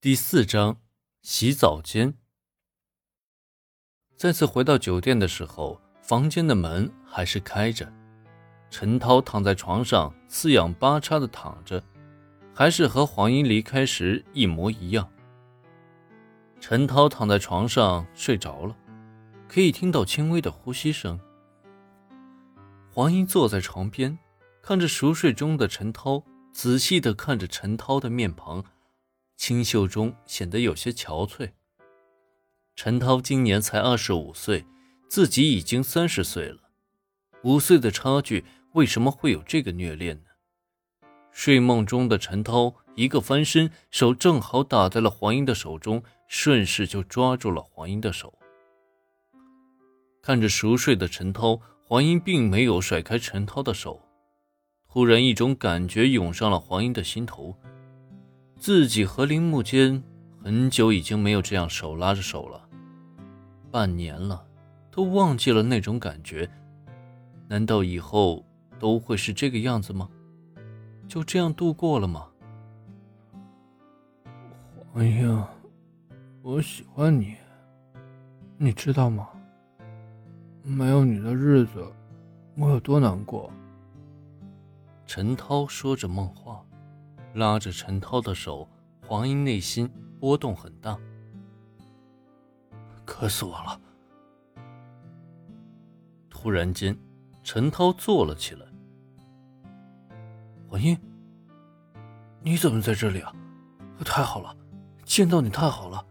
第四章，洗澡间。再次回到酒店的时候，房间的门还是开着。陈涛躺在床上，四仰八叉的躺着，还是和黄英离开时一模一样。陈涛躺在床上睡着了，可以听到轻微的呼吸声。黄英坐在床边，看着熟睡中的陈涛，仔细的看着陈涛的面庞。清秀中显得有些憔悴。陈涛今年才二十五岁，自己已经三十岁了，五岁的差距，为什么会有这个虐恋呢？睡梦中的陈涛一个翻身，手正好打在了黄英的手中，顺势就抓住了黄英的手。看着熟睡的陈涛，黄英并没有甩开陈涛的手，突然一种感觉涌上了黄英的心头。自己和林木间很久已经没有这样手拉着手了，半年了，都忘记了那种感觉。难道以后都会是这个样子吗？就这样度过了吗？黄英，我喜欢你，你知道吗？没有你的日子，我有多难过。陈涛说着梦话。拉着陈涛的手，黄英内心波动很大。渴死我了！突然间，陈涛坐了起来。黄英，你怎么在这里啊？太好了，见到你太好了。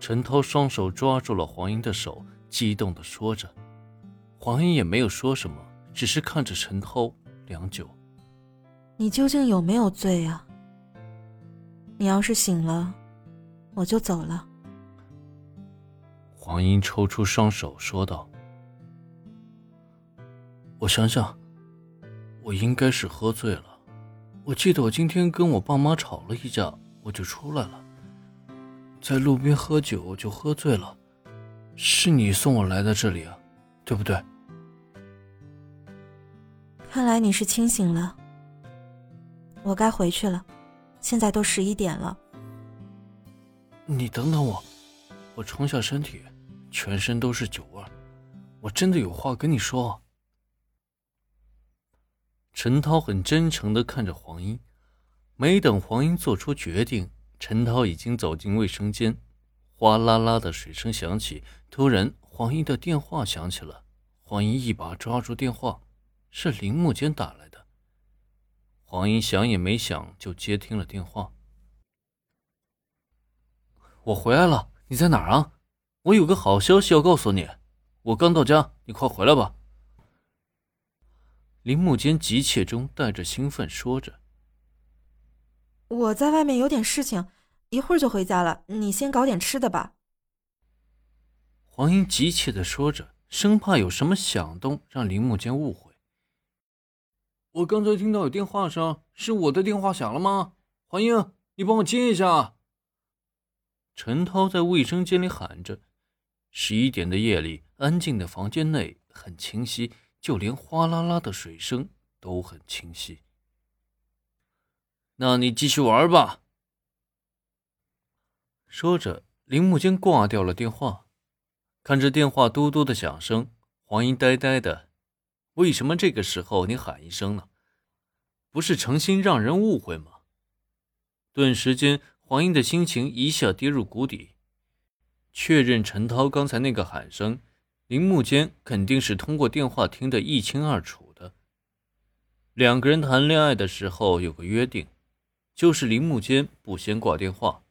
陈涛双手抓住了黄英的手，激动的说着。黄英也没有说什么，只是看着陈涛。良久，你究竟有没有醉啊？你要是醒了，我就走了。黄英抽出双手说道：“我想想，我应该是喝醉了。我记得我今天跟我爸妈吵了一架，我就出来了，在路边喝酒就喝醉了。是你送我来的这里啊，对不对？”看来你是清醒了，我该回去了，现在都十一点了。你等等我，我冲下身体，全身都是酒味，我真的有话跟你说。陈涛很真诚的看着黄英，没等黄英做出决定，陈涛已经走进卫生间，哗啦啦的水声响起，突然黄英的电话响起了，黄英一把抓住电话。是林木间打来的，黄英想也没想就接听了电话。我回来了，你在哪儿啊？我有个好消息要告诉你，我刚到家，你快回来吧。林木间急切中带着兴奋说着：“我在外面有点事情，一会儿就回家了，你先搞点吃的吧。”黄英急切的说着，生怕有什么响动让林木间误会。我刚才听到有电话声，是我的电话响了吗？黄英，你帮我接一下。陈涛在卫生间里喊着。十一点的夜里，安静的房间内很清晰，就连哗啦啦的水声都很清晰。那你继续玩吧。说着，林木间挂掉了电话，看着电话嘟嘟的响声，黄英呆呆的。为什么这个时候你喊一声呢？不是诚心让人误会吗？顿时间，黄英的心情一下跌入谷底。确认陈涛刚才那个喊声，林木间肯定是通过电话听得一清二楚的。两个人谈恋爱的时候有个约定，就是林木间不先挂电话。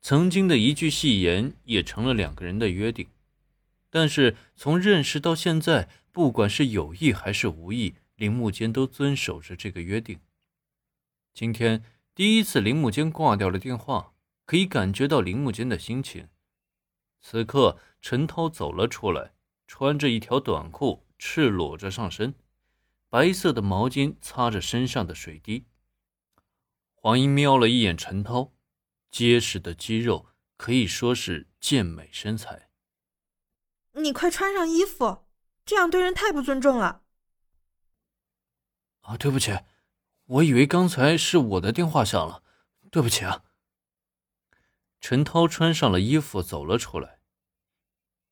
曾经的一句戏言也成了两个人的约定。但是从认识到现在。不管是有意还是无意，林木间都遵守着这个约定。今天第一次，林木间挂掉了电话，可以感觉到林木间的心情。此刻，陈涛走了出来，穿着一条短裤，赤裸着上身，白色的毛巾擦着身上的水滴。黄英瞄了一眼陈涛，结实的肌肉可以说是健美身材。你快穿上衣服。这样对人太不尊重了。啊，对不起，我以为刚才是我的电话响了，对不起啊。陈涛穿上了衣服走了出来。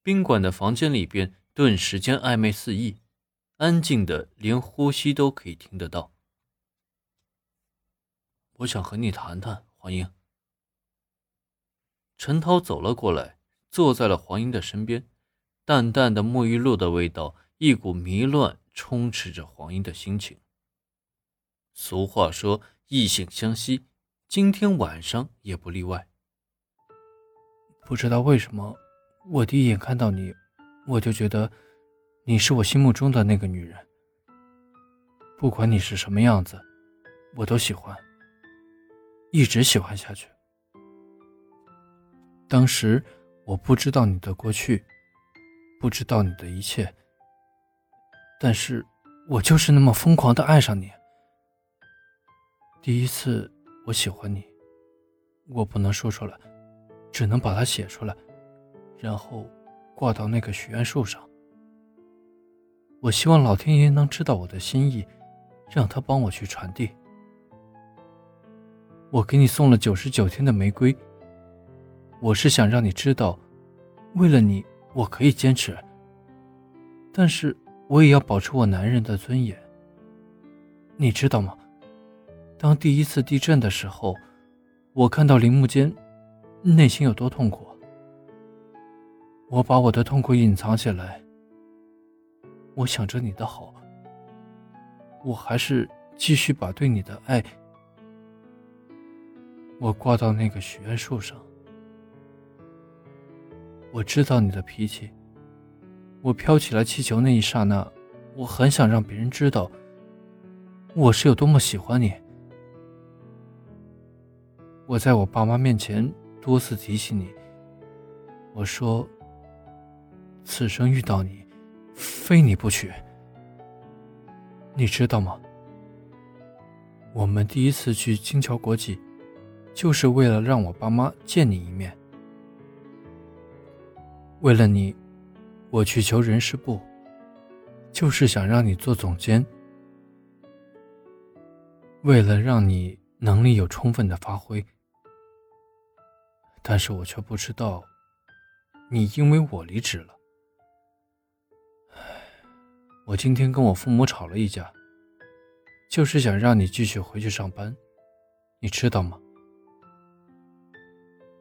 宾馆的房间里边顿时间暧昧四溢，安静的连呼吸都可以听得到。我想和你谈谈，黄英。陈涛走了过来，坐在了黄英的身边，淡淡的沐浴露的味道，一股迷乱充斥着黄英的心情。俗话说异性相吸，今天晚上也不例外。不知道为什么。我第一眼看到你，我就觉得你是我心目中的那个女人。不管你是什么样子，我都喜欢，一直喜欢下去。当时我不知道你的过去，不知道你的一切，但是我就是那么疯狂的爱上你。第一次我喜欢你，我不能说出来，只能把它写出来。然后挂到那个许愿树上。我希望老天爷能知道我的心意，让他帮我去传递。我给你送了九十九天的玫瑰。我是想让你知道，为了你，我可以坚持。但是我也要保持我男人的尊严。你知道吗？当第一次地震的时候，我看到铃木间，内心有多痛苦。我把我的痛苦隐藏起来，我想着你的好，我还是继续把对你的爱，我挂到那个许愿树上。我知道你的脾气，我飘起来气球那一刹那，我很想让别人知道，我是有多么喜欢你。我在我爸妈面前多次提起你，我说。此生遇到你，非你不娶。你知道吗？我们第一次去金桥国际，就是为了让我爸妈见你一面。为了你，我去求人事部，就是想让你做总监。为了让你能力有充分的发挥，但是我却不知道，你因为我离职了。我今天跟我父母吵了一架，就是想让你继续回去上班，你知道吗？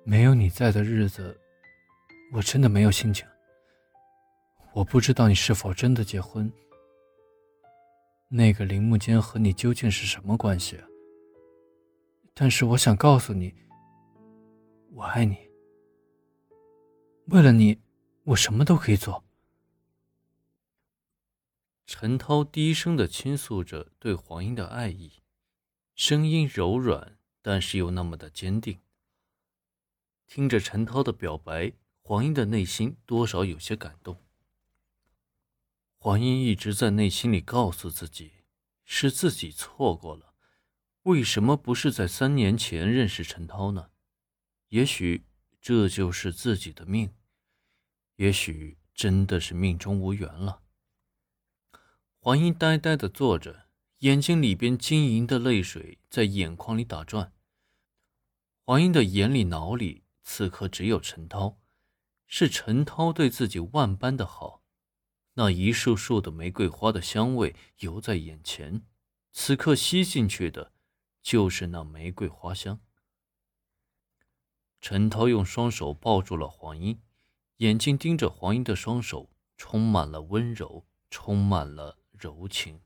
没有你在的日子，我真的没有心情。我不知道你是否真的结婚，那个铃木间和你究竟是什么关系？但是我想告诉你，我爱你。为了你，我什么都可以做。陈涛低声的倾诉着对黄英的爱意，声音柔软，但是又那么的坚定。听着陈涛的表白，黄英的内心多少有些感动。黄英一直在内心里告诉自己，是自己错过了，为什么不是在三年前认识陈涛呢？也许这就是自己的命，也许真的是命中无缘了。黄英呆呆的坐着，眼睛里边晶莹的泪水在眼眶里打转。黄英的眼里、脑里，此刻只有陈涛，是陈涛对自己万般的好。那一束束的玫瑰花的香味犹在眼前，此刻吸进去的，就是那玫瑰花香。陈涛用双手抱住了黄英，眼睛盯着黄英的双手，充满了温柔，充满了。柔情。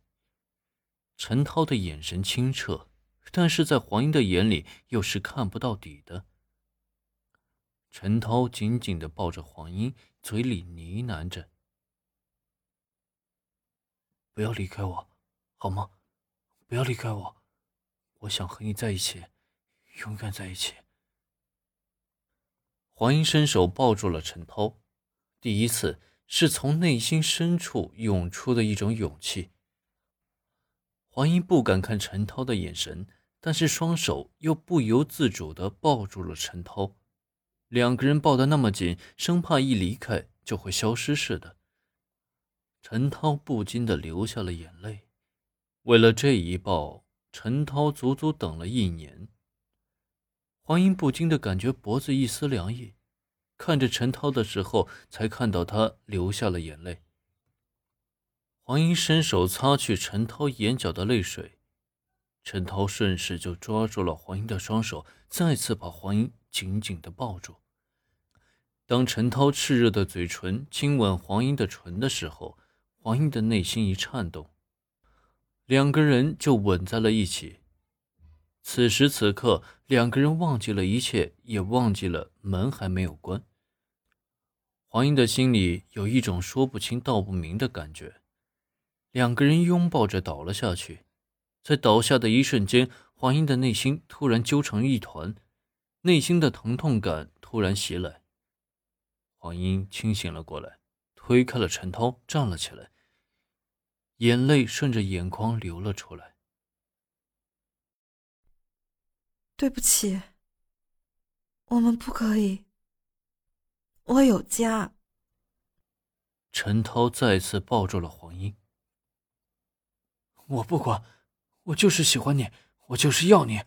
陈涛的眼神清澈，但是在黄英的眼里又是看不到底的。陈涛紧紧的抱着黄英，嘴里呢喃着：“不要离开我，好吗？不要离开我，我想和你在一起，永远在一起。”黄英伸手抱住了陈涛，第一次。是从内心深处涌出的一种勇气。黄英不敢看陈涛的眼神，但是双手又不由自主地抱住了陈涛，两个人抱得那么紧，生怕一离开就会消失似的。陈涛不禁地流下了眼泪，为了这一抱，陈涛足足等了一年。黄英不禁的感觉脖子一丝凉意，看着陈涛的时候，才看到他流下了眼泪。黄英伸手擦去陈涛眼角的泪水，陈涛顺势就抓住了黄英的双手，再次把黄英紧紧的抱住。当陈涛炽热的嘴唇亲吻黄英的唇的时候，黄英的内心一颤动，两个人就吻在了一起。此时此刻，两个人忘记了一切，也忘记了门还没有关。黄英的心里有一种说不清道不明的感觉。两个人拥抱着倒了下去，在倒下的一瞬间，黄英的内心突然揪成一团，内心的疼痛感突然袭来。黄英清醒了过来，推开了陈涛，站了起来，眼泪顺着眼眶流了出来。对不起，我们不可以。我有家。陈涛再次抱住了黄英。我不管，我就是喜欢你，我就是要你。